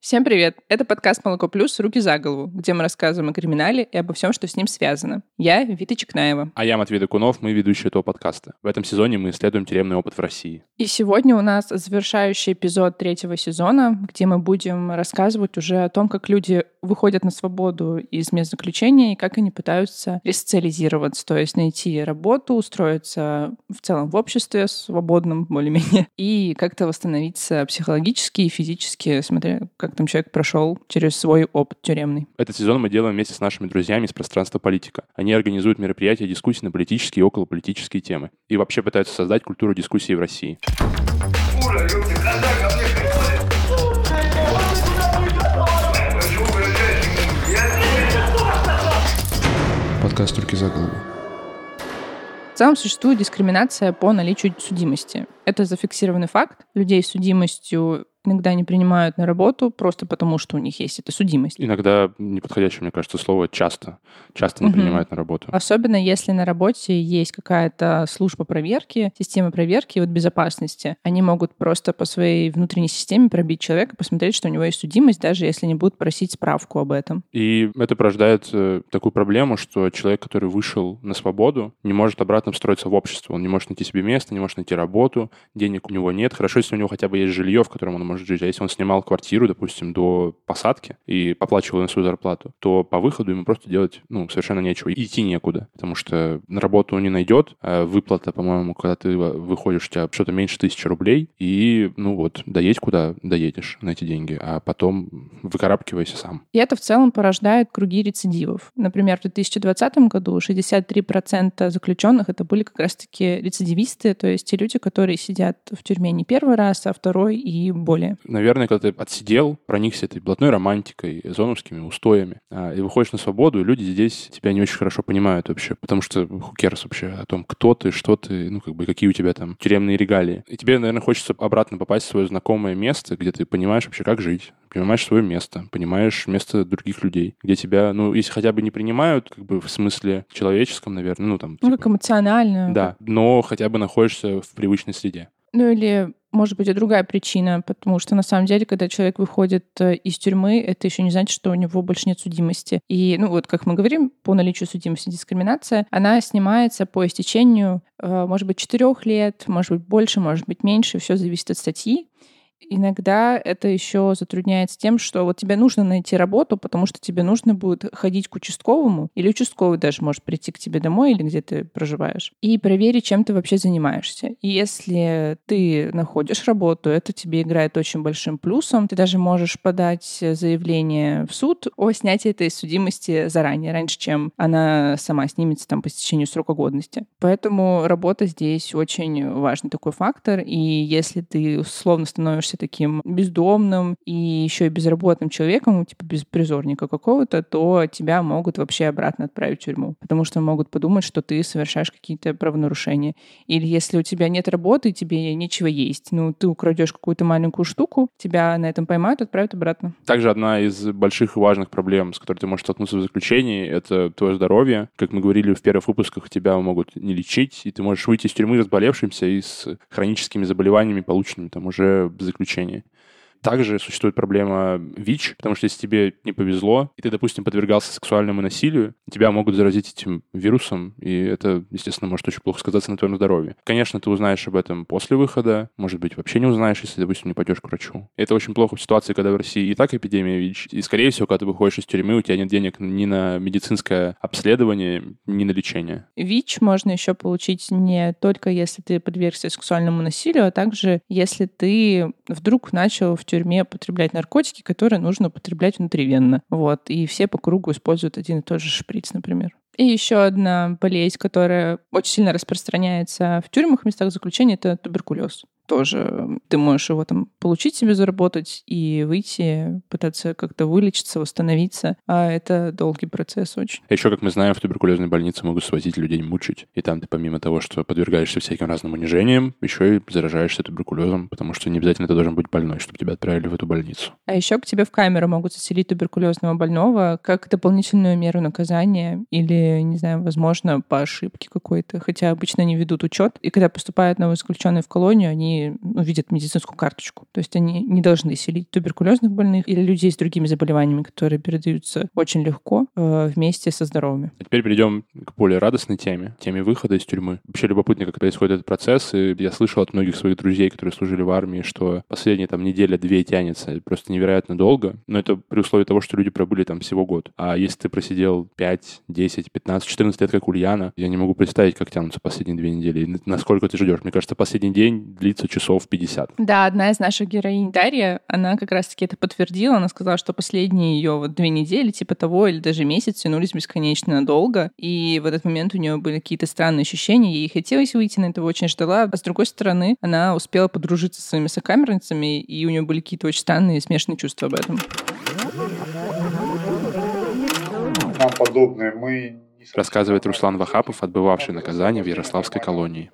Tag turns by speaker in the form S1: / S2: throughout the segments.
S1: Всем привет! Это подкаст «Молоко плюс. Руки за голову», где мы рассказываем о криминале и обо всем, что с ним связано. Я Вита Чекнаева.
S2: А я Матвей Докунов, мы ведущие этого подкаста. В этом сезоне мы исследуем тюремный опыт в России.
S1: И сегодня у нас завершающий эпизод третьего сезона, где мы будем рассказывать уже о том, как люди выходят на свободу из мест заключения и как они пытаются ресоциализироваться, то есть найти работу, устроиться в целом в обществе свободном более-менее и как-то восстановиться психологически и физически, смотря как как там человек прошел через свой опыт тюремный.
S2: Этот сезон мы делаем вместе с нашими друзьями из пространства политика. Они организуют мероприятия, дискуссии на политические и околополитические темы. И вообще пытаются создать культуру дискуссии в России.
S3: Подкаст «Руки за голову».
S1: В целом существует дискриминация по наличию судимости. Это зафиксированный факт. Людей с судимостью иногда не принимают на работу просто потому, что у них есть эта судимость.
S2: Иногда неподходящее, мне кажется, слово часто. Часто не угу. принимают на работу.
S1: Особенно если на работе есть какая-то служба проверки, система проверки вот безопасности. Они могут просто по своей внутренней системе пробить человека, посмотреть, что у него есть судимость, даже если не будут просить справку об этом.
S2: И это порождает э, такую проблему, что человек, который вышел на свободу, не может обратно встроиться в общество. Он не может найти себе место, не может найти работу, денег у него нет. Хорошо, если у него хотя бы есть жилье, в котором он может жить. А если он снимал квартиру, допустим, до посадки и поплачивал на свою зарплату, то по выходу ему просто делать ну, совершенно нечего. Идти некуда, потому что на работу он не найдет. А выплата, по-моему, когда ты выходишь, у тебя что-то меньше тысячи рублей, и, ну вот, доедь куда доедешь на эти деньги, а потом выкарабкивайся сам.
S1: И это в целом порождает круги рецидивов. Например, в 2020 году 63% заключенных это были как раз-таки рецидивисты, то есть те люди, которые сидят в тюрьме не первый раз, а второй и более.
S2: Наверное, когда ты отсидел, проникся этой блатной романтикой, зоновскими устоями, а, и выходишь на свободу, и люди здесь тебя не очень хорошо понимают вообще, потому что cares вообще о том, кто ты, что ты, ну, как бы, какие у тебя там тюремные регалии. И тебе, наверное, хочется обратно попасть в свое знакомое место, где ты понимаешь вообще, как жить, понимаешь свое место, понимаешь место других людей, где тебя, ну, если хотя бы не принимают, как бы в смысле человеческом, наверное, ну, там...
S1: Ну, типа, как эмоционально.
S2: Да, но хотя бы находишься в привычной среде.
S1: Ну, или может быть и другая причина, потому что на самом деле, когда человек выходит э, из тюрьмы, это еще не значит, что у него больше нет судимости. И, ну вот, как мы говорим, по наличию судимости дискриминация, она снимается по истечению, э, может быть, четырех лет, может быть, больше, может быть, меньше, все зависит от статьи иногда это еще затрудняется тем, что вот тебе нужно найти работу, потому что тебе нужно будет ходить к участковому, или участковый даже может прийти к тебе домой или где ты проживаешь, и проверить, чем ты вообще занимаешься. И если ты находишь работу, это тебе играет очень большим плюсом. Ты даже можешь подать заявление в суд о снятии этой судимости заранее, раньше, чем она сама снимется там по истечению срока годности. Поэтому работа здесь очень важный такой фактор, и если ты условно становишься таким бездомным и еще и безработным человеком, типа беспризорника какого-то, то тебя могут вообще обратно отправить в тюрьму, потому что могут подумать, что ты совершаешь какие-то правонарушения. Или если у тебя нет работы, тебе нечего есть, ну, ты украдешь какую-то маленькую штуку, тебя на этом поймают, отправят обратно.
S2: Также одна из больших и важных проблем, с которой ты можешь столкнуться в заключении, это твое здоровье. Как мы говорили в первых выпусках, тебя могут не лечить, и ты можешь выйти из тюрьмы разболевшимся и с хроническими заболеваниями, полученными там уже в заключении. Также существует проблема ВИЧ, потому что если тебе не повезло, и ты, допустим, подвергался сексуальному насилию, тебя могут заразить этим вирусом, и это, естественно, может очень плохо сказаться на твоем здоровье. Конечно, ты узнаешь об этом после выхода, может быть, вообще не узнаешь, если, допустим, не пойдешь к врачу. Это очень плохо в ситуации, когда в России и так эпидемия ВИЧ, и, скорее всего, когда ты выходишь из тюрьмы, у тебя нет денег ни на медицинское обследование, ни на лечение.
S1: ВИЧ можно еще получить не только если ты подвергся сексуальному насилию, а также если ты вдруг начал в тюрьме употреблять наркотики, которые нужно употреблять внутривенно. Вот. И все по кругу используют один и тот же шприц, например. И еще одна болезнь, которая очень сильно распространяется в тюрьмах, местах заключения, это туберкулез тоже ты можешь его там получить себе, заработать и выйти, пытаться как-то вылечиться, восстановиться. А это долгий процесс очень.
S2: Еще, как мы знаем, в туберкулезной больнице могут свозить людей мучить. И там ты помимо того, что подвергаешься всяким разным унижениям, еще и заражаешься туберкулезом, потому что не обязательно ты должен быть больной, чтобы тебя отправили в эту больницу.
S1: А еще к тебе в камеру могут заселить туберкулезного больного как дополнительную меру наказания или, не знаю, возможно, по ошибке какой-то. Хотя обычно они ведут учет. И когда поступают новые заключенные в колонию, они ну, видят медицинскую карточку. То есть они не должны селить туберкулезных больных или людей с другими заболеваниями, которые передаются очень легко э, вместе со здоровыми.
S2: А теперь перейдем к более радостной теме, теме выхода из тюрьмы. Вообще любопытно, как происходит этот процесс. И я слышал от многих своих друзей, которые служили в армии, что последние там неделя-две тянется просто невероятно долго. Но это при условии того, что люди пробыли там всего год. А если ты просидел 5, 10, 15, 14 лет, как Ульяна, я не могу представить, как тянутся последние две недели. И насколько ты ждешь. Мне кажется, последний день длится часов 50.
S1: Да, одна из наших героинь, Дарья, она как раз-таки это подтвердила. Она сказала, что последние ее вот две недели, типа того, или даже месяц тянулись бесконечно долго. И в этот момент у нее были какие-то странные ощущения. Ей хотелось выйти, на этого очень ждала. А с другой стороны, она успела подружиться с своими сокамерницами, и у нее были какие-то очень странные смешанные чувства об этом.
S4: Нам подобные мы
S2: Рассказывает Руслан Вахапов, отбывавший наказание в Ярославской колонии.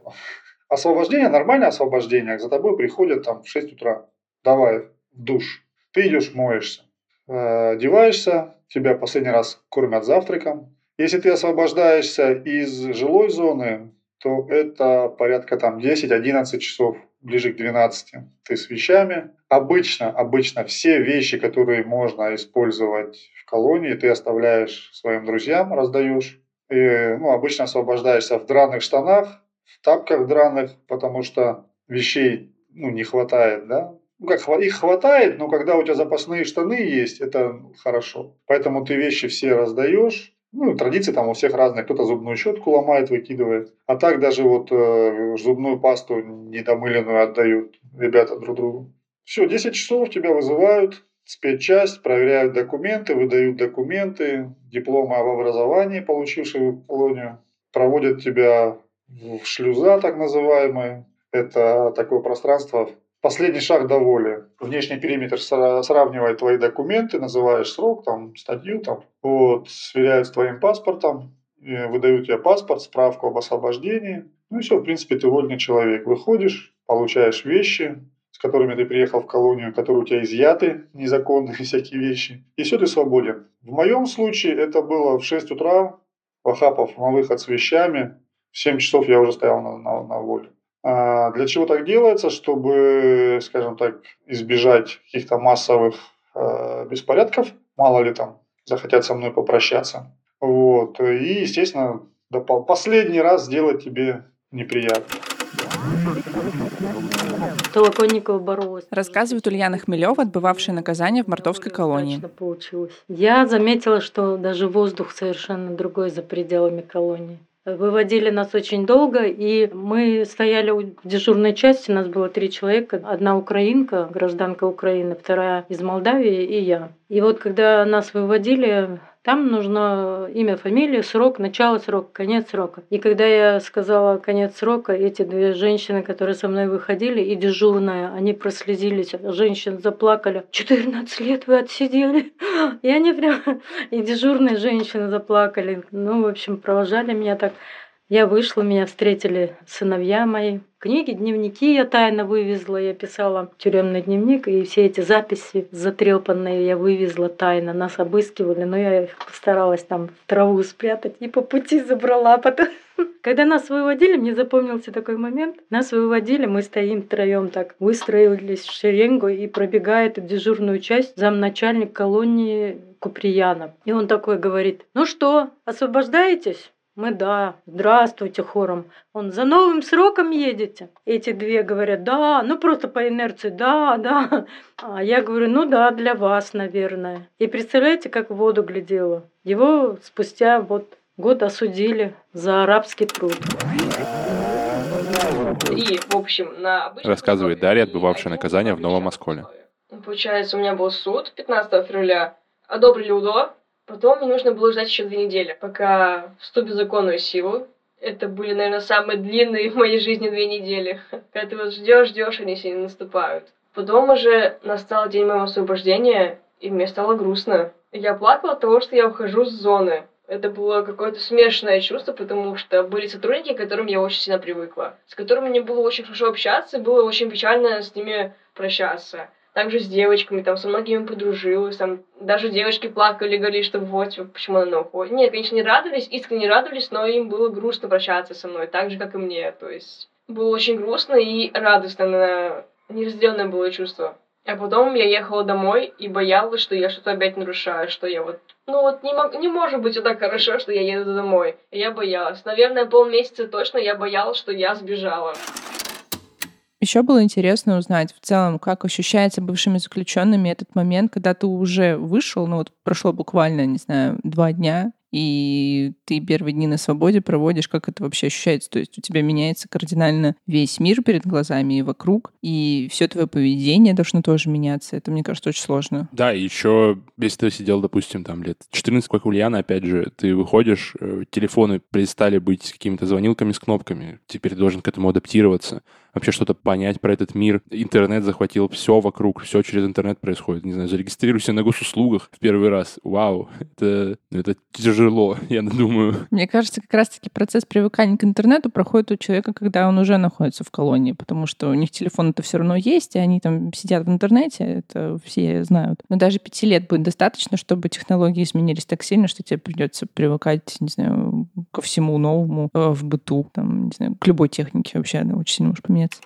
S4: Освобождение, нормальное освобождение. За тобой приходят там в 6 утра. Давай, в душ. Ты идешь, моешься. Э, одеваешься, тебя последний раз кормят завтраком. Если ты освобождаешься из жилой зоны, то это порядка там 10-11 часов, ближе к 12. Ты с вещами. Обычно, обычно все вещи, которые можно использовать в колонии, ты оставляешь своим друзьям, раздаешь. И, ну, обычно освобождаешься в драных штанах, в тапках драных, потому что вещей ну, не хватает, да. Ну, как их хватает, но когда у тебя запасные штаны есть, это хорошо. Поэтому ты вещи все раздаешь, ну, традиции там у всех разные. Кто-то зубную щетку ломает, выкидывает. А так даже вот э, зубную пасту недомыленную отдают ребята друг другу. Все, 10 часов тебя вызывают, спецчасть, проверяют документы, выдают документы, дипломы об образовании, получившие в колонию. Проводят тебя шлюза, так называемые. Это такое пространство Последний шаг до воли. Внешний периметр сравнивает твои документы, называешь срок, там, статью, там, вот, сверяют с твоим паспортом, выдают тебе паспорт, справку об освобождении. Ну и все, в принципе, ты вольный человек. Выходишь, получаешь вещи, с которыми ты приехал в колонию, которые у тебя изъяты, незаконные всякие вещи. И все, ты свободен. В моем случае это было в 6 утра, Вахапов на выход с вещами. В 7 часов я уже стоял на, на, на воле. А, для чего так делается? Чтобы, скажем так, избежать каких-то массовых э, беспорядков. Мало ли там захотят со мной попрощаться. Вот. И, естественно, последний раз сделать тебе неприятно.
S5: Толоконникова боролась.
S1: Рассказывает Ульяна Хмелева, отбывавшая наказание в мартовской колонии.
S5: Получилось. Я заметила, что даже воздух совершенно другой за пределами колонии. Выводили нас очень долго, и мы стояли у дежурной части, нас было три человека. Одна украинка, гражданка Украины, вторая из Молдавии и я. И вот когда нас выводили, там нужно имя, фамилия, срок, начало срока, конец срока. И когда я сказала конец срока, эти две женщины, которые со мной выходили, и дежурная, они прослезились, женщины заплакали. 14 лет вы отсидели. И они прям... И дежурные женщины заплакали. Ну, в общем, провожали меня так. Я вышла, меня встретили сыновья мои. Книги, дневники я тайно вывезла. Я писала тюремный дневник, и все эти записи затрепанные я вывезла тайно. Нас обыскивали, но я их постаралась там в траву спрятать и по пути забрала. Потом... Когда нас выводили, мне запомнился такой момент. Нас выводили, мы стоим втроем так, выстроились в шеренгу и пробегает в дежурную часть замначальник колонии Куприянов. И он такой говорит, ну что, освобождаетесь? Мы да, здравствуйте хором. Он за новым сроком едете? Эти две говорят, да, ну просто по инерции, да, да. А я говорю, ну да, для вас, наверное. И представляете, как в воду глядела. Его спустя вот год осудили за арабский труд.
S6: И, в общем, на
S2: Рассказывает Дарья, отбывавшая наказание в Новом Осколе.
S6: Получается, у меня был суд 15 февраля. Одобрили УДО, Потом мне нужно было ждать еще две недели, пока вступит в законную силу. Это были, наверное, самые длинные в моей жизни две недели. Когда ты вот ждешь, ждешь, они все не наступают. Потом уже настал день моего освобождения, и мне стало грустно. Я плакала от того, что я ухожу с зоны. Это было какое-то смешанное чувство, потому что были сотрудники, к которым я очень сильно привыкла, с которыми мне было очень хорошо общаться, было очень печально с ними прощаться также с девочками, там, со многими подружилась, там, даже девочки плакали, говорили, что вот, почему она уходит. Нет, конечно, не радовались, искренне радовались, но им было грустно прощаться со мной, так же, как и мне, то есть было очень грустно и радостно, неразделенное было чувство. А потом я ехала домой и боялась, что я что-то опять нарушаю, что я вот... Ну вот не, мог, не может быть вот так хорошо, что я еду домой. Я боялась. Наверное, полмесяца точно я боялась, что я сбежала.
S1: Еще было интересно узнать в целом, как ощущается бывшими заключенными этот момент, когда ты уже вышел, ну вот прошло буквально, не знаю, два дня, и ты первые дни на свободе проводишь, как это вообще ощущается. То есть у тебя меняется кардинально весь мир перед глазами и вокруг, и все твое поведение должно тоже меняться. Это, мне кажется, очень сложно.
S2: Да, и еще, если ты сидел, допустим, там лет 14, как Ульяна, опять же, ты выходишь, э, телефоны перестали быть какими-то звонилками с кнопками, теперь должен к этому адаптироваться вообще что-то понять про этот мир. Интернет захватил все вокруг, все через интернет происходит. Не знаю, зарегистрируйся на госуслугах в первый раз. Вау, это, это тяжело, я думаю.
S1: Мне кажется, как раз-таки процесс привыкания к интернету проходит у человека, когда он уже находится в колонии, потому что у них телефон-то все равно есть, и они там сидят в интернете, это все знают. Но даже пяти лет будет достаточно, чтобы технологии изменились так сильно, что тебе придется привыкать, не знаю, ко всему новому э, в быту, там, не знаю, к любой технике вообще, она очень сильно может поменяться конец.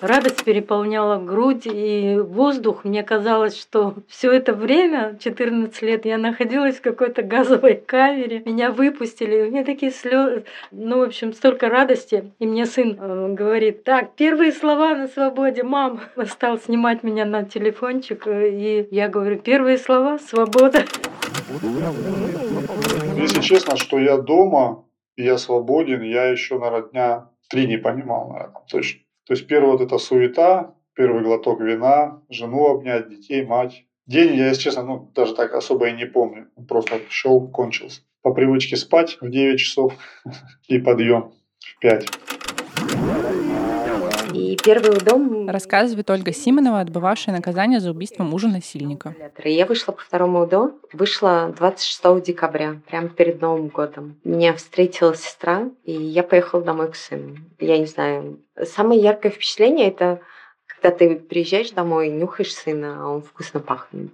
S5: Радость переполняла грудь и воздух. Мне казалось, что все это время, 14 лет, я находилась в какой-то газовой камере. Меня выпустили. У меня такие слезы. Ну, в общем, столько радости. И мне сын э, говорит, так, первые слова на свободе, мам. Стал снимать меня на телефончик. Э, и я говорю, первые слова, свобода.
S4: Если честно, что я дома, я свободен, я еще, наверное, дня три не понимал, наверное, точно. То есть первый вот эта суета, первый глоток вина, жену обнять, детей, мать. День я, если честно, ну, даже так особо и не помню. Просто шел, кончился. По привычке спать в 9 часов и подъем в 5.
S7: И первый дом...
S1: Рассказывает Ольга Симонова, отбывавшая наказание за убийство мужа-насильника.
S7: Я вышла по второму УДО, вышла 26 декабря, прямо перед Новым годом. Меня встретила сестра, и я поехала домой к сыну. Я не знаю, самое яркое впечатление — это когда ты приезжаешь домой, нюхаешь сына, а он вкусно пахнет.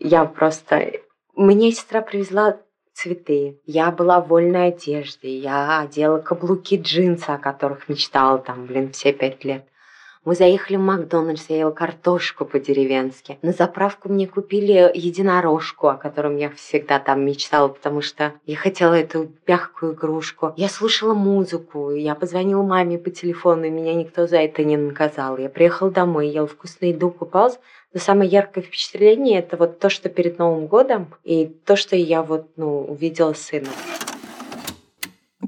S7: Я просто... Мне сестра привезла цветы. Я была в вольной одежде. Я одела каблуки джинса, о которых мечтала там, блин, все пять лет. Мы заехали в Макдональдс, я ела картошку по-деревенски. На заправку мне купили единорожку, о котором я всегда там мечтала, потому что я хотела эту мягкую игрушку. Я слушала музыку, я позвонила маме по телефону, и меня никто за это не наказал. Я приехала домой, ела вкусную еду, купалась. Но самое яркое впечатление это вот то, что перед Новым годом, и то, что я вот, ну, увидела сына.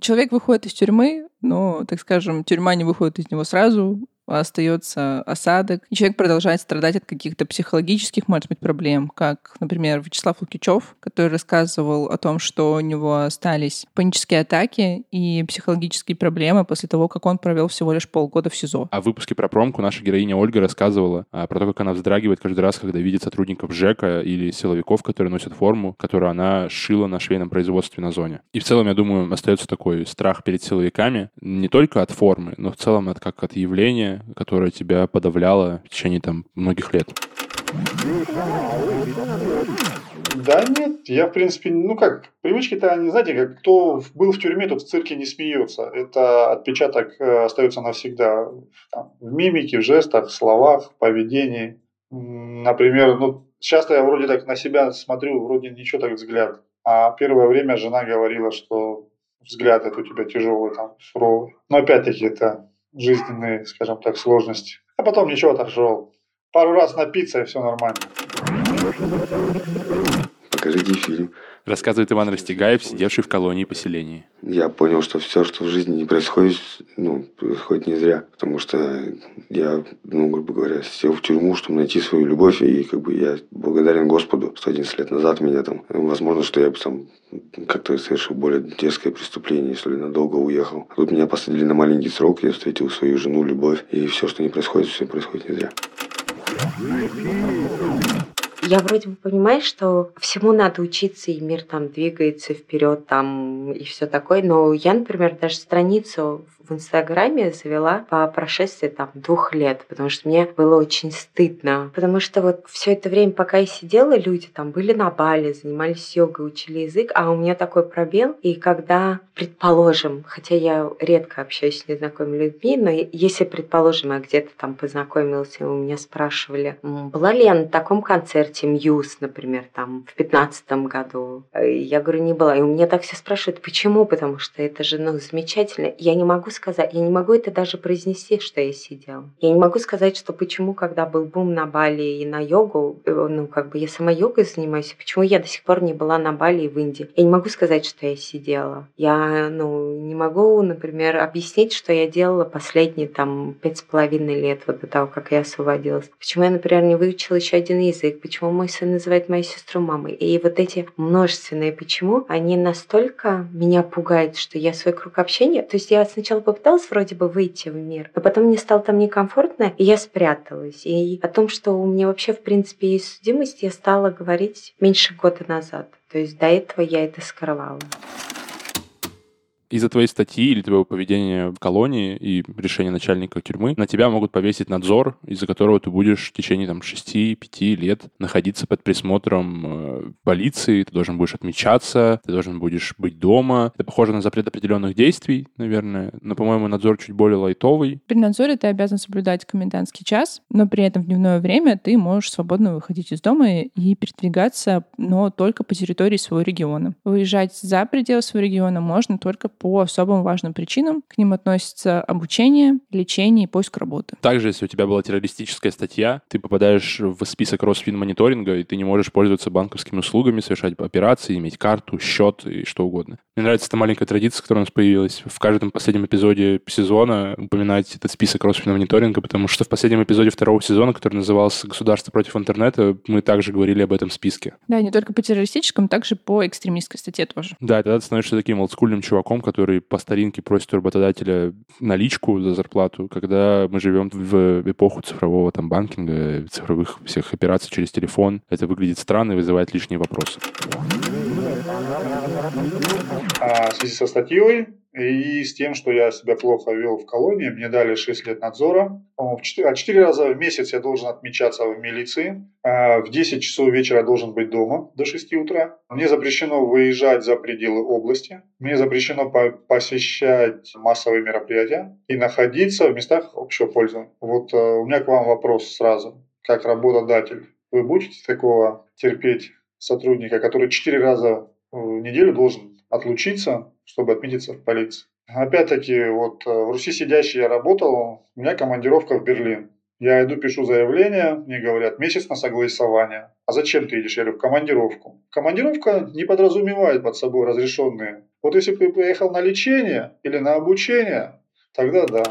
S1: Человек выходит из тюрьмы, но, так скажем, тюрьма не выходит из него сразу, остается осадок, и человек продолжает страдать от каких-то психологических, может быть, проблем, как, например, Вячеслав Лукичев, который рассказывал о том, что у него остались панические атаки и психологические проблемы после того, как он провел всего лишь полгода в СИЗО.
S2: А в выпуске про промку наша героиня Ольга рассказывала а, про то, как она вздрагивает каждый раз, когда видит сотрудников ЖЭКа или силовиков, которые носят форму, которую она шила на швейном производстве на зоне. И в целом, я думаю, остается такой страх перед силовиками не только от формы, но в целом от, как от явления, которое тебя подавляло в течение там многих лет?
S4: Да нет, я, в принципе, ну как, привычки-то, они, знаете, как кто был в тюрьме, тот в цирке не смеется. Это отпечаток э, остается навсегда там, в мимике, в жестах, в словах, в поведении. Например, ну, часто я вроде так на себя смотрю, вроде ничего так взгляд. А первое время жена говорила, что взгляд это у тебя тяжелый, там, суровый. Но опять-таки это жизненные, скажем так, сложности. А потом ничего отошел. Пару раз напиться, и все нормально.
S8: Покажите фильм.
S2: Рассказывает Иван Растегаев, сидевший в колонии поселения.
S8: Я понял, что все, что в жизни не происходит, ну, происходит не зря. Потому что я, ну, грубо говоря, сел в тюрьму, чтобы найти свою любовь. И как бы я благодарен Господу, что 11 лет назад меня там... Возможно, что я бы там как-то совершил более дерзкое преступление, если надолго уехал. А тут меня посадили на маленький срок, я встретил свою жену, любовь. И все, что не происходит, все происходит не зря.
S7: Я вроде бы понимаю, что всему надо учиться, и мир там двигается вперед, там и все такое. Но я, например, даже страницу Инстаграме завела по прошествии там двух лет, потому что мне было очень стыдно. Потому что вот все это время, пока я сидела, люди там были на Бали, занимались йогой, учили язык, а у меня такой пробел. И когда, предположим, хотя я редко общаюсь с незнакомыми людьми, но если, предположим, я где-то там познакомилась, и у меня спрашивали, была ли я на таком концерте Мьюз, например, там в пятнадцатом году, я говорю, не была. И у меня так все спрашивают, почему? Потому что это же, ну, замечательно. Я не могу сказать, я не могу это даже произнести, что я сидела. Я не могу сказать, что почему, когда был бум на Бали и на йогу, э, ну, как бы я сама йогой занимаюсь, почему я до сих пор не была на Бали и в Индии. Я не могу сказать, что я сидела. Я, ну, не могу, например, объяснить, что я делала последние там пять с половиной лет, вот до того, как я освободилась. Почему я, например, не выучила еще один язык, почему мой сын называет мою сестру мамой. И вот эти множественные почему, они настолько меня пугают, что я свой круг общения... То есть я сначала попыталась вроде бы выйти в мир, но потом мне стало там некомфортно, и я спряталась. И о том, что у меня вообще, в принципе, есть судимость, я стала говорить меньше года назад. То есть до этого я это скрывала
S2: из-за твоей статьи или твоего поведения в колонии и решения начальника тюрьмы на тебя могут повесить надзор, из-за которого ты будешь в течение там 6-5 лет находиться под присмотром э, полиции, ты должен будешь отмечаться, ты должен будешь быть дома. Это похоже на запрет определенных действий, наверное, но, по-моему, надзор чуть более лайтовый.
S1: При надзоре ты обязан соблюдать комендантский час, но при этом в дневное время ты можешь свободно выходить из дома и передвигаться, но только по территории своего региона. Выезжать за пределы своего региона можно только по особым важным причинам. К ним относятся обучение, лечение и поиск работы.
S2: Также, если у тебя была террористическая статья, ты попадаешь в список Росфинмониторинга, и ты не можешь пользоваться банковскими услугами, совершать операции, иметь карту, счет и что угодно. Мне нравится эта маленькая традиция, которая у нас появилась. В каждом последнем эпизоде сезона упоминать этот список Росфинмониторинга, потому что в последнем эпизоде второго сезона, который назывался «Государство против интернета», мы также говорили об этом списке.
S1: Да, не только по террористическому, также по экстремистской статье тоже.
S2: Да, тогда ты становишься таким олдскульным чуваком, который по старинке просит у работодателя наличку за зарплату, когда мы живем в эпоху цифрового там банкинга, цифровых всех операций через телефон. Это выглядит странно и вызывает лишние вопросы.
S4: А в связи со статьей и с тем, что я себя плохо вел в колонии, мне дали 6 лет надзора. В 4, 4 раза в месяц я должен отмечаться в милиции. А в 10 часов вечера я должен быть дома до 6 утра. Мне запрещено выезжать за пределы области. Мне запрещено посещать массовые мероприятия и находиться в местах общего пользования. Вот э, у меня к вам вопрос сразу. Как работодатель, вы будете такого терпеть сотрудника, который 4 раза в неделю должен отлучиться, чтобы отметиться в полиции. Опять-таки, вот э, в Руси сидящий я работал, у меня командировка в Берлин. Я иду, пишу заявление, мне говорят, месяц на согласование. А зачем ты идешь? Я говорю, в командировку. Командировка не подразумевает под собой разрешенные. Вот если бы ты поехал на лечение или на обучение, тогда да.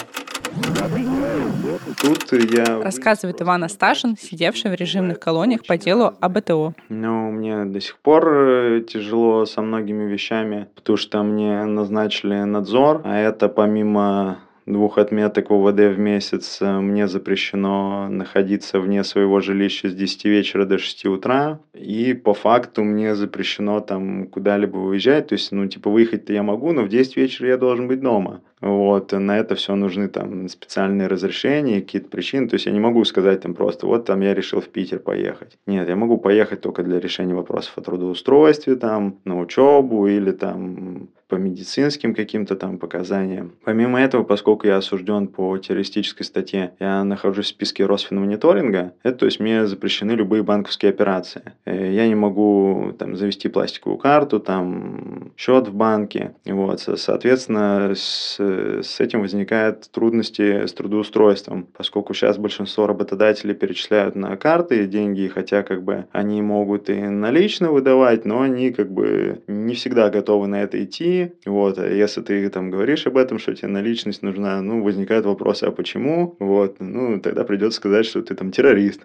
S9: Тут я...
S1: Рассказывает Иван Асташин, сидевший в режимных колониях по делу АБТО.
S9: Ну, мне до сих пор э, тяжело со многими вещами, потому что мне назначили надзор, а это помимо двух отметок УВД в месяц э, мне запрещено находиться вне своего жилища с 10 вечера до 6 утра. И по факту мне запрещено там куда-либо выезжать. То есть, ну, типа, выехать-то я могу, но в 10 вечера я должен быть дома. Вот, на это все нужны там специальные разрешения, какие-то причины. То есть я не могу сказать там просто, вот там я решил в Питер поехать. Нет, я могу поехать только для решения вопросов о трудоустройстве, там, на учебу или там по медицинским каким-то там показаниям. Помимо этого, поскольку я осужден по террористической статье, я нахожусь в списке Росфинмониторинга, это то есть мне запрещены любые банковские операции. Э, я не могу там завести пластиковую карту, там счет в банке. Вот, соответственно, с, с этим возникают трудности с трудоустройством, поскольку сейчас большинство работодателей перечисляют на карты деньги, хотя как бы они могут и налично выдавать, но они как бы не всегда готовы на это идти, вот, а если ты там говоришь об этом, что тебе наличность нужна, ну, возникают вопросы, а почему, вот, ну, тогда придется сказать, что ты там террорист.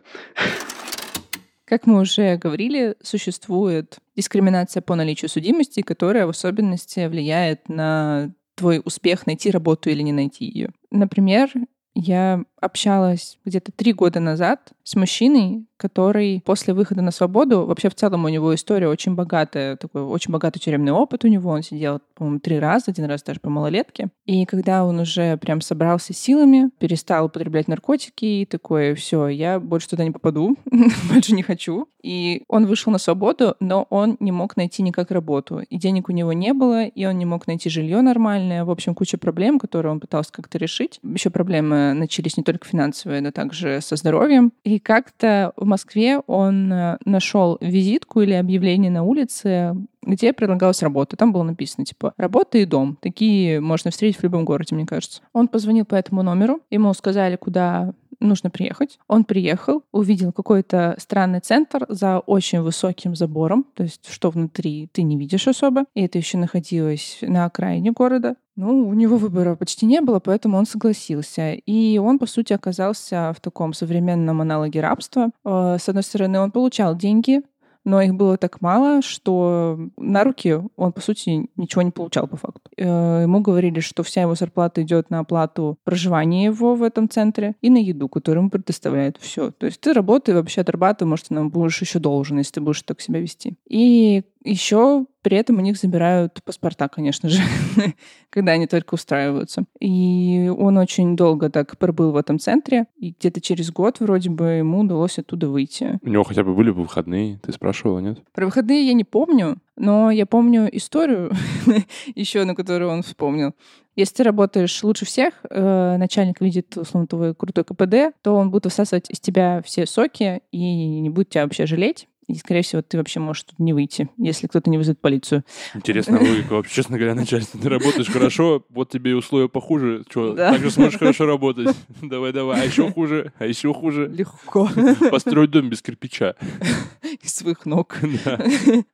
S1: Как мы уже говорили, существует дискриминация по наличию судимости, которая в особенности влияет на твой успех найти работу или не найти ее. Например, я общалась где-то три года назад с мужчиной, который после выхода на свободу, вообще в целом у него история очень богатая, такой очень богатый тюремный опыт у него, он сидел, по-моему, три раза, один раз даже по малолетке. И когда он уже прям собрался силами, перестал употреблять наркотики и такое, все, я больше туда не попаду, больше не хочу. И он вышел на свободу, но он не мог найти никак работу. И денег у него не было, и он не мог найти жилье нормальное. В общем, куча проблем, которые он пытался как-то решить. Еще проблемы начались не только финансовые, но также со здоровьем. И как-то в Москве он э, нашел визитку или объявление на улице, где предлагалась работа. Там было написано, типа, работа и дом. Такие можно встретить в любом городе, мне кажется. Он позвонил по этому номеру, ему сказали, куда нужно приехать. Он приехал, увидел какой-то странный центр за очень высоким забором, то есть что внутри ты не видишь особо, и это еще находилось на окраине города. Ну, у него выбора почти не было, поэтому он согласился. И он, по сути, оказался в таком современном аналоге рабства. Э, с одной стороны, он получал деньги но их было так мало, что на руки он, по сути, ничего не получал по факту. Э, ему говорили, что вся его зарплата идет на оплату проживания его в этом центре и на еду, которую ему предоставляют. Все. То есть ты работаешь, вообще отрабатываешь, может, ты нам будешь еще должен, если ты будешь так себя вести. И еще при этом у них забирают паспорта, конечно же, когда они только устраиваются. И он очень долго так пробыл в этом центре, и где-то через год вроде бы ему удалось оттуда выйти.
S2: У него хотя бы были бы выходные, ты спрашивала, нет?
S1: Про выходные я не помню, но я помню историю еще, на которую он вспомнил. Если ты работаешь лучше всех, э, начальник видит, условно, твой крутой КПД, то он будет высасывать из тебя все соки и не будет тебя вообще жалеть. И, скорее всего, ты вообще можешь тут не выйти, если кто-то не вызовет полицию.
S2: Интересная логика. Вообще, честно говоря, начальство. Ты работаешь хорошо, вот тебе и условия похуже. Что, да. так же сможешь хорошо работать. Давай, давай. А еще хуже, а еще хуже.
S1: Легко.
S2: Построить дом без кирпича.
S1: Из своих ног. Да.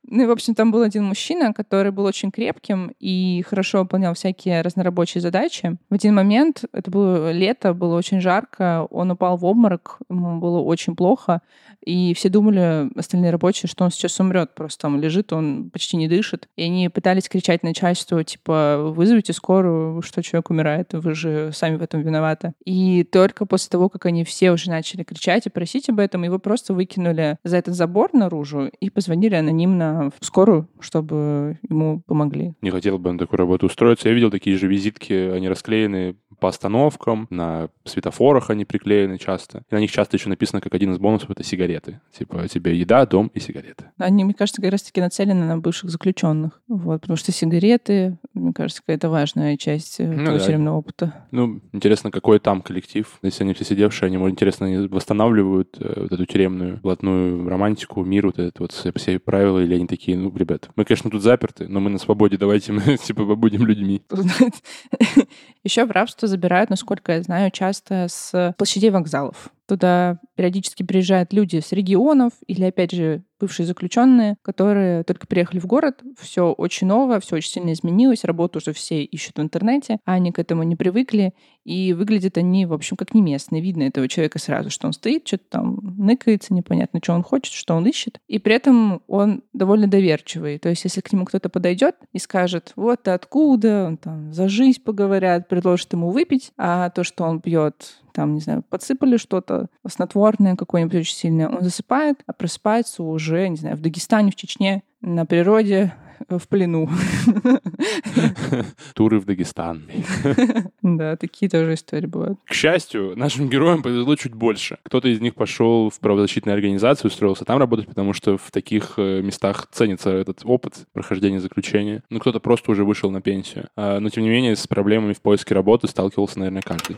S1: Ну и, в общем, там был один мужчина, который был очень крепким и хорошо выполнял всякие разнорабочие задачи. В один момент, это было лето, было очень жарко, он упал в обморок, ему было очень плохо, и все думали, остальные рабочие, что он сейчас умрет. Просто там лежит, он почти не дышит. И они пытались кричать начальству, типа, вызовите скорую, что человек умирает, вы же сами в этом виноваты. И только после того, как они все уже начали кричать и просить об этом, его просто выкинули за этот забор наружу и позвонили анонимно в скорую, чтобы ему помогли.
S2: Не хотел бы на такую работу устроиться. Я видел такие же визитки, они расклеены по остановкам, на светофорах они приклеены часто. И на них часто еще написано, как один из бонусов, это сигареты. Типа, тебе еда, дом и сигареты.
S1: Они, мне кажется, как раз-таки нацелены на бывших заключенных. Вот, потому что сигареты, мне кажется, какая-то важная часть э, ну, да. тюремного опыта.
S2: Ну, интересно, какой там коллектив. Если они все сидевшие, они, интересно, они восстанавливают э, вот эту тюремную блатную романтику, мир, вот это вот все правила, или они такие, ну, ребят, мы, конечно, тут заперты, но мы на свободе, давайте мы, типа, побудем людьми.
S1: Еще в рабство забирают, насколько я знаю, часто с площадей вокзалов. Туда периодически приезжают люди с регионов или, опять же, бывшие заключенные, которые только приехали в город, все очень новое, все очень сильно изменилось, работу уже все ищут в интернете, а они к этому не привыкли, и выглядят они, в общем, как не местные. Видно этого человека сразу, что он стоит, что-то там ныкается, непонятно, что он хочет, что он ищет. И при этом он довольно доверчивый. То есть, если к нему кто-то подойдет и скажет, вот ты откуда, он там за жизнь поговорят, предложит ему выпить, а то, что он пьет, там, не знаю, подсыпали что-то снотворное какое-нибудь очень сильное, он засыпает, а просыпается уже, не знаю, в Дагестане, в Чечне, на природе, в плену.
S2: Туры в Дагестан.
S1: Да, такие тоже истории бывают.
S2: К счастью, нашим героям повезло чуть больше. Кто-то из них пошел в правозащитные организации, устроился там работать, потому что в таких э, местах ценится этот опыт прохождения заключения. Ну, кто-то просто уже вышел на пенсию. А, но, тем не менее, с проблемами в поиске работы сталкивался, наверное, каждый.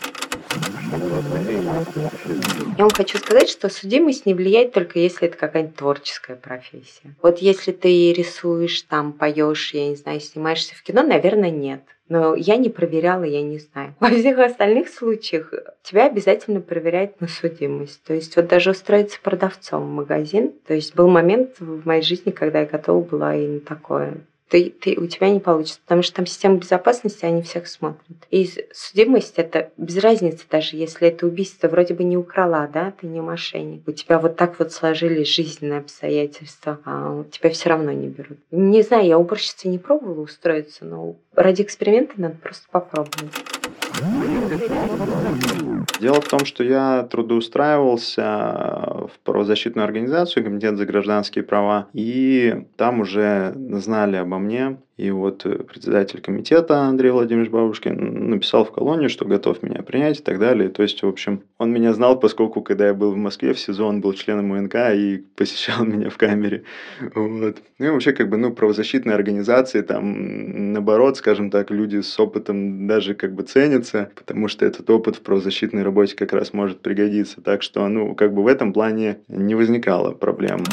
S7: Я вам хочу сказать, что судимость не влияет только если это какая-нибудь творческая профессия. Вот если ты рисуешь, там поешь, я не знаю, снимаешься в кино, наверное, нет. Но я не проверяла, я не знаю. Во всех остальных случаях тебя обязательно проверяют на судимость. То есть вот даже устроиться продавцом в магазин. То есть был момент в моей жизни, когда я готова была и на такое ты, ты, у тебя не получится, потому что там система безопасности, они всех смотрят. И судимость это без разницы даже, если это убийство вроде бы не украла, да, ты не мошенник. У тебя вот так вот сложились жизненные обстоятельства, а тебя все равно не берут. Не знаю, я уборщицей не пробовала устроиться, но ради эксперимента надо просто попробовать.
S9: Дело в том, что я трудоустраивался в правозащитную организацию Комитет за гражданские права, и там уже знали обо мне, и вот э, председатель комитета Андрей Владимирович Бабушкин написал в колонию, что готов меня принять и так далее. То есть, в общем, он меня знал, поскольку, когда я был в Москве в СИЗО, он был членом УНК и посещал меня в камере. Вот. Ну и вообще, как бы, ну, правозащитные организации, там, наоборот, скажем так, люди с опытом даже как бы ценятся, потому что этот опыт в правозащитной работе как раз может пригодиться. Так что, ну, как бы в этом плане не возникало проблем.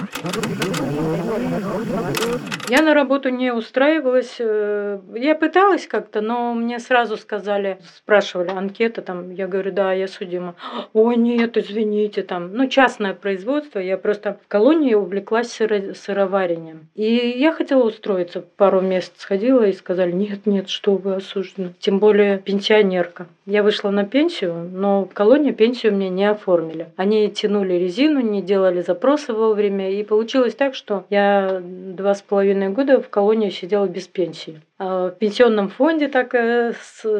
S5: Я на работу не устраивалась. Э, я пыталась как-то, но мне сразу сказали, спрашивали, анкета там. Я говорю, да, я судима. Ой, нет, извините, там. Ну, частное производство. Я просто в колонии увлеклась сыро- сыроварением. И я хотела устроиться. Пару мест сходила и сказали, нет, нет, что вы осуждены. Тем более пенсионерка. Я вышла на пенсию, но в колонии пенсию мне не оформили. Они тянули резину, не делали запросы вовремя. И получилось так, что я два с половиной года в колонии сидела без пенсии. А в пенсионном фонде так э,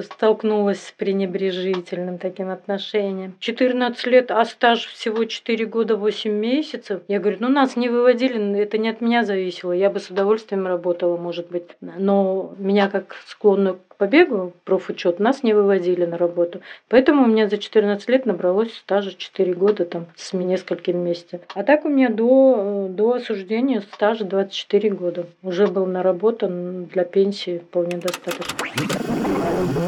S5: столкнулась с пренебрежительным таким отношением. 14 лет, а стаж всего 4 года 8 месяцев. Я говорю, ну нас не выводили, это не от меня зависело. Я бы с удовольствием работала, может быть. Но меня как склонную к побегу, профучет, нас не выводили на работу. Поэтому у меня за 14 лет набралось стажа 4 года там с несколькими месяцами. А так у меня до, до осуждения стажа 24 года. Уже был наработан для пенсии вполне достаточно.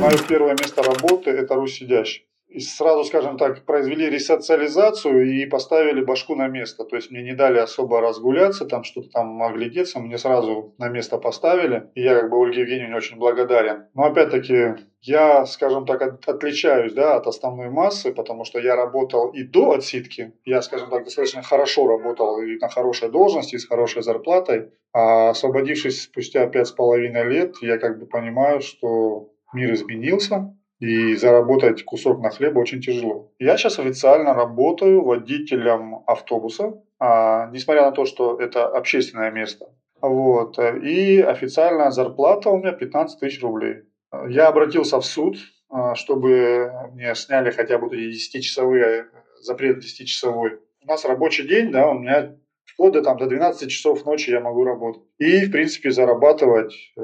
S4: Мое первое место работы – это Русь сидящий и сразу, скажем так, произвели ресоциализацию и поставили башку на место. То есть мне не дали особо разгуляться, там что-то там оглядеться, мне сразу на место поставили. И я как бы Ольге Евгеньевне очень благодарен. Но опять-таки я, скажем так, от, отличаюсь да, от основной массы, потому что я работал и до отсидки. Я, скажем так, достаточно хорошо работал и на хорошей должности, и с хорошей зарплатой. А освободившись спустя пять с половиной лет, я как бы понимаю, что мир изменился, и заработать кусок на хлеб очень тяжело. Я сейчас официально работаю водителем автобуса, а, несмотря на то, что это общественное место. Вот. И официальная зарплата у меня 15 тысяч рублей. Я обратился в суд, а, чтобы мне сняли хотя бы эти 10-часовые, запрет 10-часовой. У нас рабочий день, да, у меня вплоть до, там, до 12 часов ночи я могу работать. И, в принципе, зарабатывать э,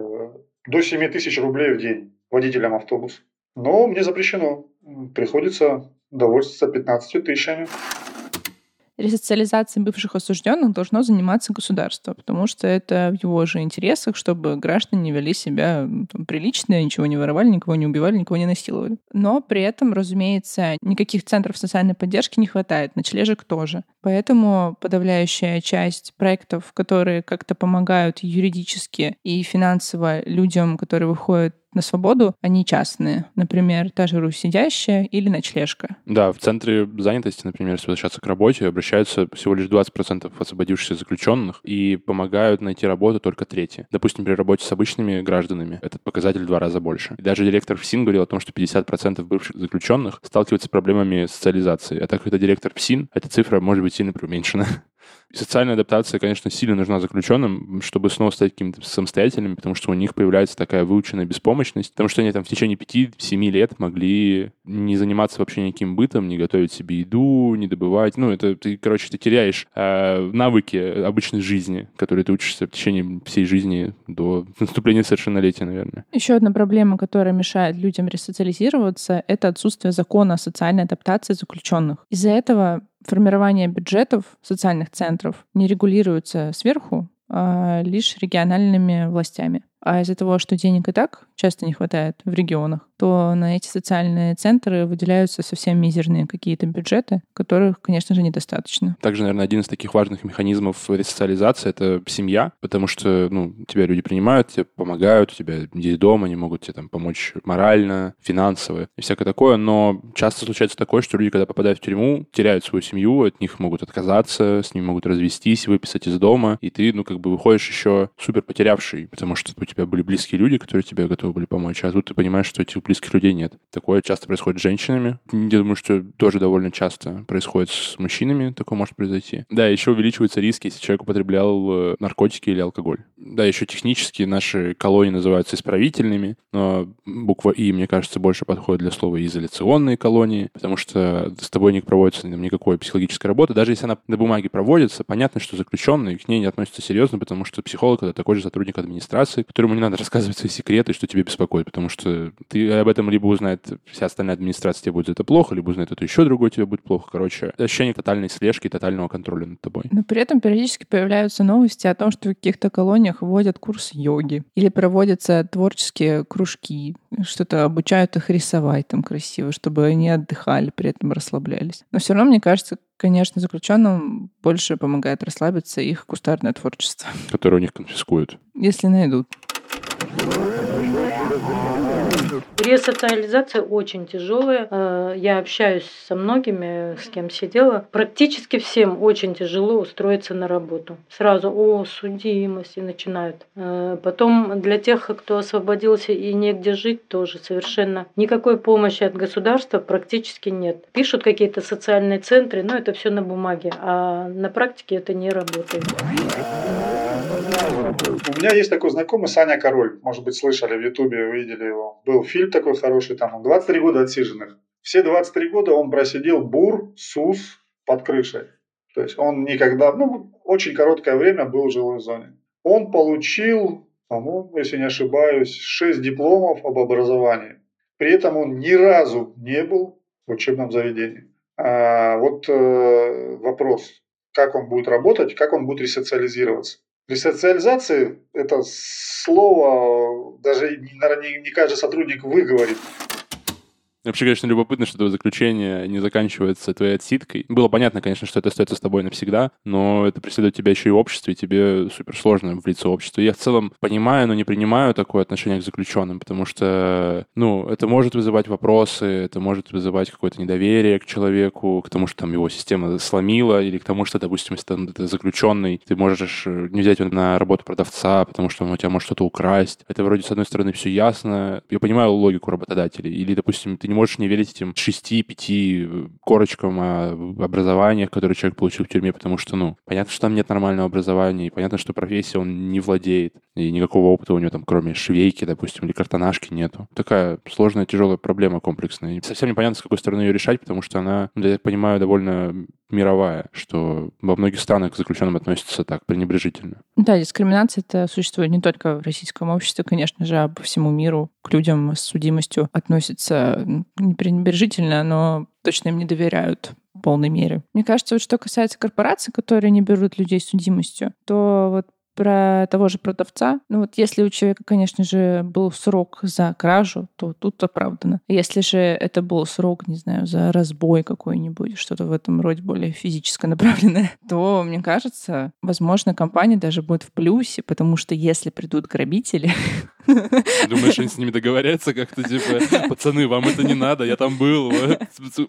S4: до 7 тысяч рублей в день водителем автобуса. Но мне запрещено. Приходится довольствоваться 15 тысячами.
S1: Ресоциализацией бывших осужденных должно заниматься государство, потому что это в его же интересах, чтобы граждане вели себя там, прилично, ничего не воровали, никого не убивали, никого не насиловали. Но при этом, разумеется, никаких центров социальной поддержки не хватает, ночлежек тоже. Поэтому подавляющая часть проектов, которые как-то помогают юридически и финансово людям, которые выходят на свободу, они частные. Например, та же Русь сидящая или ночлежка.
S2: Да, в центре занятости, например, если возвращаться к работе, обращаются всего лишь 20% освободившихся заключенных и помогают найти работу только трети. Допустим, при работе с обычными гражданами этот показатель в два раза больше. И даже директор ФСИН говорил о том, что 50% бывших заключенных сталкиваются с проблемами социализации. А так как это директор ФСИН, эта цифра может быть сильно преуменьшена. Социальная адаптация, конечно, сильно нужна заключенным, чтобы снова стать какими-то самостоятельными, потому что у них появляется такая выученная беспомощность, потому что они там в течение 5-7 лет могли не заниматься вообще никаким бытом, не готовить себе еду, не добывать. Ну, это ты, короче, ты теряешь э, навыки обычной жизни, которые ты учишься в течение всей жизни до наступления совершеннолетия, наверное.
S1: Еще одна проблема, которая мешает людям ресоциализироваться, это отсутствие закона о социальной адаптации заключенных. Из-за этого формирование бюджетов социальных центров не регулируется сверху, а лишь региональными властями. А из-за того, что денег и так часто не хватает в регионах, то на эти социальные центры выделяются совсем мизерные какие-то бюджеты, которых, конечно же, недостаточно.
S2: Также, наверное, один из таких важных механизмов ресоциализации — это семья, потому что, ну, тебя люди принимают, тебе помогают, у тебя есть дом, они могут тебе там помочь морально, финансово и всякое такое, но часто случается такое, что люди, когда попадают в тюрьму, теряют свою семью, от них могут отказаться, с ними могут развестись, выписать из дома, и ты, ну, как бы выходишь еще супер потерявший, потому что у тебя были близкие люди, которые тебе готовы были помочь, а тут ты понимаешь, что этих близких людей нет. Такое часто происходит с женщинами. Я думаю, что тоже довольно часто происходит с мужчинами, такое может произойти. Да, еще увеличиваются риски, если человек употреблял э, наркотики или алкоголь. Да, еще технически наши колонии называются исправительными, но буква «и», мне кажется, больше подходит для слова изоляционные колонии, потому что с тобой не проводится никакой психологической работы. Даже если она на бумаге проводится, понятно, что заключенные к ней не относятся серьезно, потому что психолог — это такой же сотрудник администрации, которому не надо рассказывать свои секреты, что тебе беспокоит, потому что ты об этом либо узнает вся остальная администрация, тебе будет за это плохо, либо узнает это еще другой, тебе будет плохо. Короче, ощущение тотальной слежки, тотального контроля над тобой.
S1: Но при этом периодически появляются новости о том, что в каких-то колониях вводят курс йоги или проводятся творческие кружки, что-то обучают их рисовать там красиво, чтобы они отдыхали, при этом расслаблялись. Но все равно, мне кажется, конечно, заключенным больше помогает расслабиться их кустарное творчество.
S2: Которое у них конфискуют.
S1: Если найдут.
S5: Ресоциализация очень тяжелая. Э, я общаюсь со многими, с кем сидела. Практически всем очень тяжело устроиться на работу. Сразу, о, судимость, и начинают. Э, потом для тех, кто освободился и негде жить, тоже совершенно никакой помощи от государства практически нет. Пишут какие-то социальные центры, но это все на бумаге, а на практике это не работает.
S4: У меня есть такой знакомый Саня Король. Может быть, слышали в Ютубе, видели его. Был фильм такой хороший, там 23 года отсиженных. Все 23 года он просидел бур, СУС под крышей. То есть он никогда, ну, очень короткое время был в жилой зоне. Он получил, по-моему, если не ошибаюсь, 6 дипломов об образовании. При этом он ни разу не был в учебном заведении. А вот э, вопрос, как он будет работать, как он будет ресоциализироваться. Ресоциализация – это слово даже, наверное, не каждый сотрудник выговорит.
S2: Вообще, конечно, любопытно, что твое заключение не заканчивается твоей отсидкой. Было понятно, конечно, что это остается с тобой навсегда, но это преследует тебя еще и в и тебе супер сложно влиться в общество. Я в целом понимаю, но не принимаю такое отношение к заключенным, потому что, ну, это может вызывать вопросы, это может вызывать какое-то недоверие к человеку, к тому, что там его система сломила, или к тому, что, допустим, если ты, ты заключенный, ты можешь э, не взять его на работу продавца, потому что он у тебя может что-то украсть. Это вроде, с одной стороны, все ясно. Я понимаю логику работодателей. Или, допустим, ты не можешь не верить этим 6-5 корочкам о образованиях, которые человек получил в тюрьме, потому что, ну, понятно, что там нет нормального образования, и понятно, что профессия он не владеет, и никакого опыта у него там, кроме швейки, допустим, или картонашки нету. Такая сложная, тяжелая проблема комплексная. И совсем непонятно, с какой стороны ее решать, потому что она, ну, я так понимаю, довольно мировая, что во многих странах к заключенным относятся так пренебрежительно.
S1: Да, дискриминация это существует не только в российском обществе, конечно же, а по всему миру к людям с судимостью относятся не пренебрежительно, но точно им не доверяют в полной мере. Мне кажется, вот что касается корпораций, которые не берут людей с судимостью, то вот про того же продавца. Ну вот если у человека, конечно же, был срок за кражу, то тут оправдано. Если же это был срок, не знаю, за разбой какой-нибудь, что-то в этом роде более физическое направленное, то, мне кажется, возможно, компания даже будет в плюсе, потому что если придут грабители,
S2: Думаешь, они с ними договорятся как-то, типа, пацаны, вам это не надо, я там был,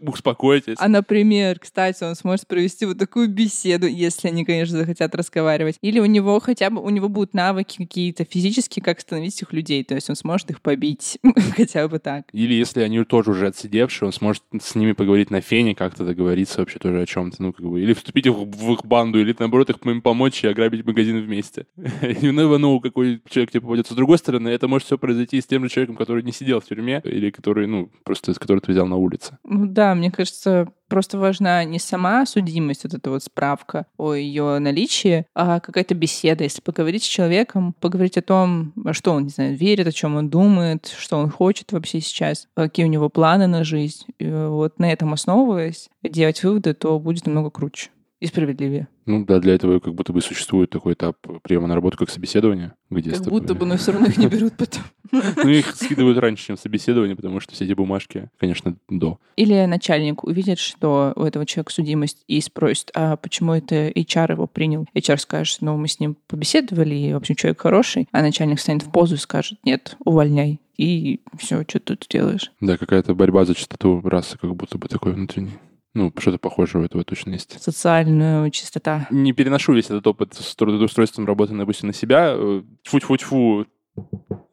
S2: успокойтесь.
S1: А, например, кстати, он сможет провести вот такую беседу, если они, конечно, захотят разговаривать. Или у него хотя бы, у него будут навыки какие-то физические, как остановить этих людей, то есть он сможет их побить, хотя бы так.
S2: Или если они тоже уже отсидевшие, он сможет с ними поговорить на фене, как-то договориться вообще тоже о чем-то, ну, как бы, или вступить в их банду, или, наоборот, их им помочь и ограбить магазин вместе. You never know, какой человек тебе попадется. С другой стороны, это может все произойти с тем же человеком, который не сидел в тюрьме, или который, ну, просто, который ты взял на улице.
S1: Ну да, мне кажется, просто важна не сама судимость, вот эта вот справка о ее наличии, а какая-то беседа. Если поговорить с человеком, поговорить о том, что он, не знаю, верит, о чем он думает, что он хочет вообще сейчас, какие у него планы на жизнь. И вот на этом основываясь, делать выводы, то будет намного круче и справедливее.
S2: Ну да, для этого как будто бы существует такой этап приема на работу, как собеседование. Где
S1: как будто бы, но все равно их не берут потом.
S2: Ну их скидывают раньше, чем собеседование, потому что все эти бумажки, конечно, до.
S1: Или начальник увидит, что у этого человека судимость, и спросит, а почему это HR его принял? HR скажет, ну мы с ним побеседовали, и, в общем, человек хороший, а начальник станет в позу и скажет, нет, увольняй и все, что ты тут делаешь.
S2: Да, какая-то борьба за чистоту расы, как будто бы такой внутренний. Ну, что-то похожее у этого точно есть.
S1: Социальная чистота.
S2: Не переношу весь этот опыт с трудоустройством работы, допустим, на себя. Тьфу-тьфу-тьфу,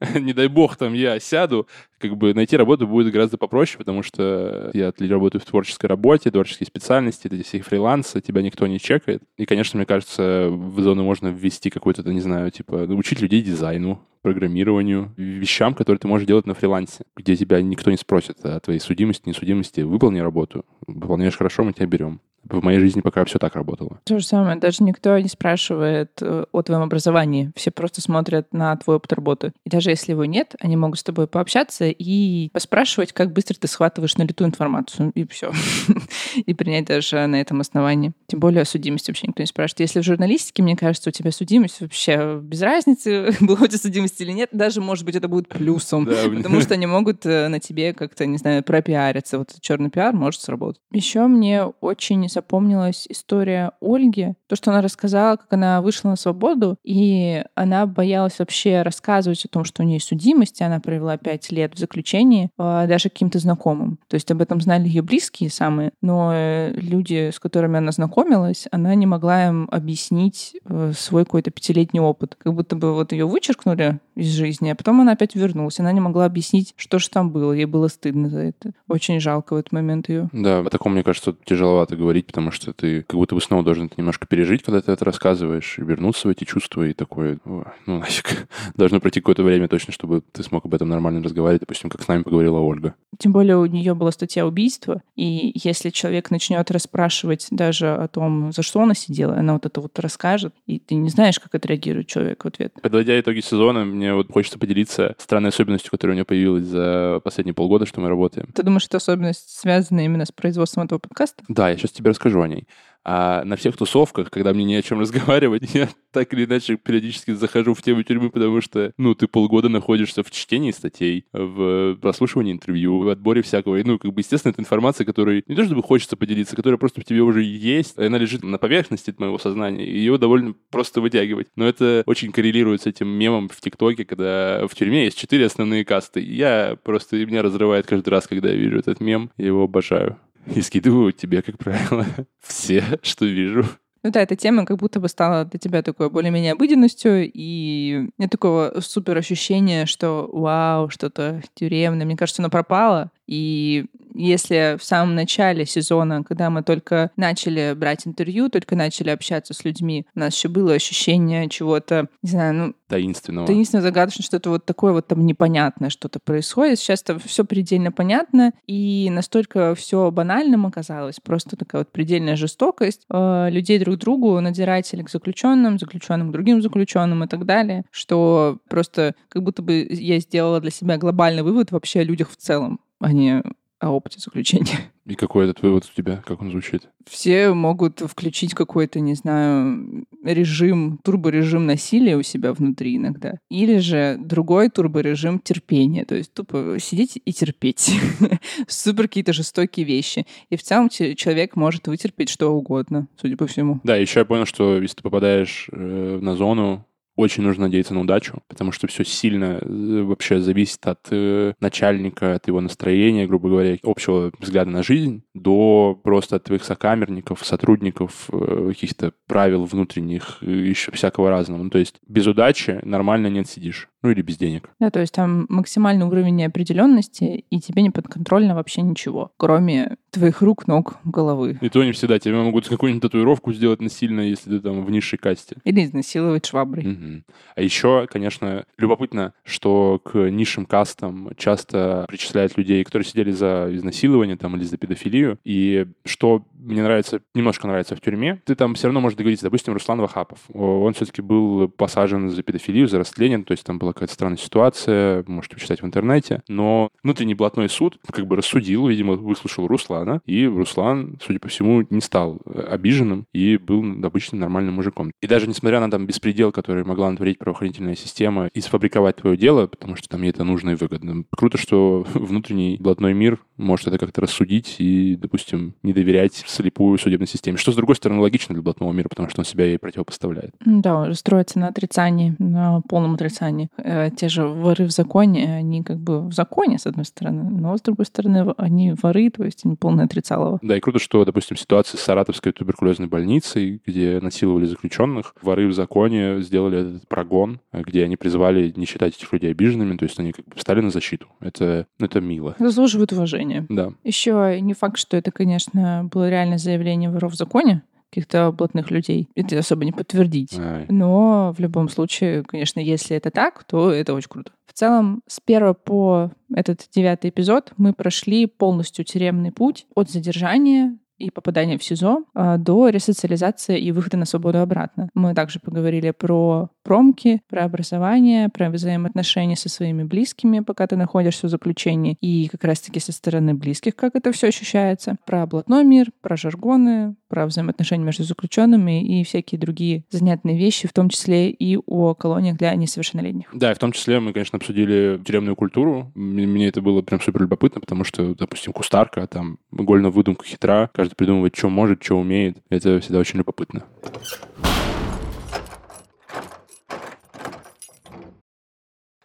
S2: не дай бог там я сяду, как бы найти работу будет гораздо попроще, потому что я работаю в творческой работе, творческой специальности, это здесь и фриланс, тебя никто не чекает. И, конечно, мне кажется, в зону можно ввести какой-то, не знаю, типа, учить людей дизайну, программированию, вещам, которые ты можешь делать на фрилансе, где тебя никто не спросит о твоей судимости, несудимости. Выполни работу. Выполняешь хорошо, мы тебя берем. В моей жизни пока все так работало.
S1: То же самое. Даже никто не спрашивает э, о твоем образовании. Все просто смотрят на твой опыт работы. И даже если его нет, они могут с тобой пообщаться и поспрашивать, как быстро ты схватываешь на лету информацию. И все. И принять даже на этом основании. Тем более о судимости вообще никто не спрашивает. Если в журналистике, мне кажется, у тебя судимость вообще без разницы, была у тебя судимость или нет. Даже, может быть, это будет плюсом. Потому что они могут э, на тебе как-то, не знаю, пропиариться. Вот черный пиар может сработать. Еще мне очень запомнилась история Ольги. То, что она рассказала, как она вышла на свободу, и она боялась вообще рассказывать о том, что у нее судимость, и она провела пять лет в заключении, а, даже каким-то знакомым. То есть об этом знали ее близкие самые, но э, люди, с которыми она знакомилась, она не могла им объяснить э, свой какой-то пятилетний опыт. Как будто бы вот ее вычеркнули из жизни, а потом она опять вернулась. Она не могла объяснить, что же там было. Ей было стыдно за это. Очень жалко в этот момент ее.
S2: Да, о таком, мне кажется, тяжеловато говорить, потому что ты как будто бы снова должен это немножко пережить, когда ты это рассказываешь, и вернуться в эти чувства, и такое, ну, нафиг. Должно пройти какое-то время точно, чтобы ты смог об этом нормально разговаривать, допустим, как с нами поговорила Ольга.
S1: Тем более у нее была статья убийства, и если человек начнет расспрашивать даже о том, за что она сидела, она вот это вот расскажет, и ты не знаешь, как отреагирует человек в ответ.
S2: Подводя итоги сезона, мне вот хочется поделиться странной особенностью, которая у меня появилась за последние полгода, что мы работаем.
S1: Ты думаешь, эта особенность связана именно с производством этого подкаста?
S2: Да, я сейчас тебе расскажу о ней. А на всех тусовках, когда мне не о чем разговаривать, я так или иначе периодически захожу в тему тюрьмы, потому что, ну, ты полгода находишься в чтении статей, в прослушивании интервью, в отборе всякого. И, ну, как бы, естественно, это информация, которой не то чтобы хочется поделиться, которая просто в тебе уже есть, она лежит на поверхности моего сознания, и ее довольно просто вытягивать. Но это очень коррелирует с этим мемом в ТикТоке, когда в тюрьме есть четыре основные касты. Я просто, меня разрывает каждый раз, когда я вижу этот мем, я его обожаю и скидываю тебе, как правило, все, что вижу.
S1: Ну да, эта тема как будто бы стала для тебя такой более-менее обыденностью, и нет такого супер ощущения, что вау, что-то тюремное. Мне кажется, оно пропало, и если в самом начале сезона, когда мы только начали брать интервью, только начали общаться с людьми, у нас еще было ощущение чего-то, не знаю, ну...
S2: Таинственного.
S1: Таинственно загадочно, что-то вот такое вот там непонятное что-то происходит. Сейчас это все предельно понятно, и настолько все банальным оказалось, просто такая вот предельная жестокость э, людей друг другу, надзирателей к заключенным, заключенным к другим заключенным и так далее, что просто как будто бы я сделала для себя глобальный вывод вообще о людях в целом а не о опыте заключения.
S2: И какой этот вывод у тебя? Как он звучит?
S1: Все могут включить какой-то, не знаю, режим, турборежим насилия у себя внутри иногда. Или же другой турборежим терпения. То есть тупо сидеть и терпеть. Супер какие-то жестокие вещи. И в целом человек может вытерпеть что угодно, судя по всему.
S2: Да, еще я понял, что если ты попадаешь э, на зону, очень нужно надеяться на удачу, потому что все сильно э, вообще зависит от э, начальника, от его настроения, грубо говоря, общего взгляда на жизнь, до просто от твоих сокамерников, сотрудников, э, каких-то правил внутренних, еще всякого разного. Ну, то есть без удачи нормально не отсидишь. Ну или без денег.
S1: Да, то есть там максимальный уровень неопределенности, и тебе не подконтрольно вообще ничего, кроме твоих рук, ног, головы.
S2: И то не всегда. Тебе могут какую-нибудь татуировку сделать насильно, если ты там в низшей касте.
S1: Или изнасиловать шваброй.
S2: Угу. А еще, конечно, любопытно, что к низшим кастам часто причисляют людей, которые сидели за изнасилование там или за педофилию. И что мне нравится, немножко нравится в тюрьме, ты там все равно можешь договориться. Допустим, Руслан Вахапов. Он все-таки был посажен за педофилию, за растление, то есть там была какая-то странная ситуация, можете почитать в интернете. Но внутренний блатной суд как бы рассудил, видимо, выслушал Руслана, и Руслан, судя по всему, не стал обиженным и был обычным нормальным мужиком. И даже несмотря на там беспредел, который могла натворить правоохранительная система, и сфабриковать твое дело, потому что там ей это нужно и выгодно. Круто, что внутренний блатной мир может это как-то рассудить и, допустим, не доверять слепую судебной системе. Что, с другой стороны, логично для блатного мира, потому что он себя ей противопоставляет.
S1: Да, строится на отрицании, на полном отрицании. Э, те же воры в законе, они как бы в законе, с одной стороны, но с другой стороны, они воры, то есть они полное отрицалово.
S2: Да, и круто, что, допустим, ситуация с Саратовской туберкулезной больницей, где насиловали заключенных, воры в законе сделали этот прогон, где они призвали не считать этих людей обиженными, то есть они как бы встали на защиту. Это, это мило.
S1: Заслуживают уважения.
S2: Да.
S1: Еще не факт, что это, конечно, было реальное заявление воров в законе, каких-то блатных людей. Это особо не подтвердить.
S2: Ай.
S1: Но в любом случае, конечно, если это так, то это очень круто. В целом, с первого по этот девятый эпизод мы прошли полностью тюремный путь от задержания и попадания в СИЗО а, до ресоциализации и выхода на свободу обратно. Мы также поговорили про промки, про образование, про взаимоотношения со своими близкими, пока ты находишься в заключении, и как раз-таки со стороны близких, как это все ощущается, про блатной мир, про жаргоны, про взаимоотношения между заключенными и всякие другие занятные вещи, в том числе и о колониях для несовершеннолетних.
S2: Да, и в том числе мы, конечно, обсудили тюремную культуру. Мне это было прям супер любопытно, потому что, допустим, кустарка, там, игольная выдумка хитра, каждый придумывает, что может, что умеет. Это всегда очень любопытно.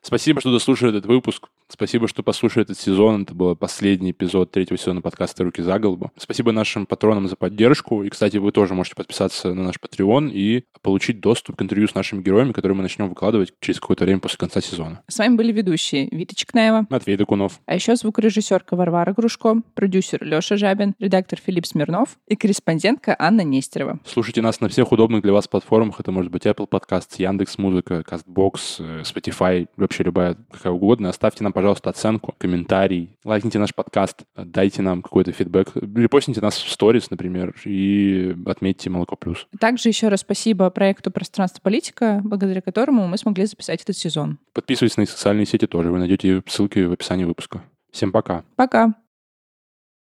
S2: Спасибо, что дослушали этот выпуск. Спасибо, что послушали этот сезон. Это был последний эпизод третьего сезона подкаста «Руки за голову». Спасибо нашим патронам за поддержку. И, кстати, вы тоже можете подписаться на наш Patreon и получить доступ к интервью с нашими героями, которые мы начнем выкладывать через какое-то время после конца сезона.
S1: С вами были ведущие Вита Чекнаева,
S2: Матвей Докунов.
S1: а еще звукорежиссерка Варвара Грушко, продюсер Леша Жабин, редактор Филипп Смирнов и корреспондентка Анна Нестерова.
S2: Слушайте нас на всех удобных для вас платформах. Это может быть Apple Podcast, Яндекс Музыка, Castbox, э, Spotify, вообще любая какая угодно. Оставьте нам, пожалуйста, оценку, комментарий, лайкните наш подкаст, дайте нам какой-то фидбэк, репостните нас в сторис, например, и отметьте Молоко Плюс.
S1: Также еще раз спасибо проекту «Пространство политика», благодаря которому мы смогли записать этот сезон.
S2: Подписывайтесь на их социальные сети тоже, вы найдете ссылки в описании выпуска. Всем пока.
S1: Пока!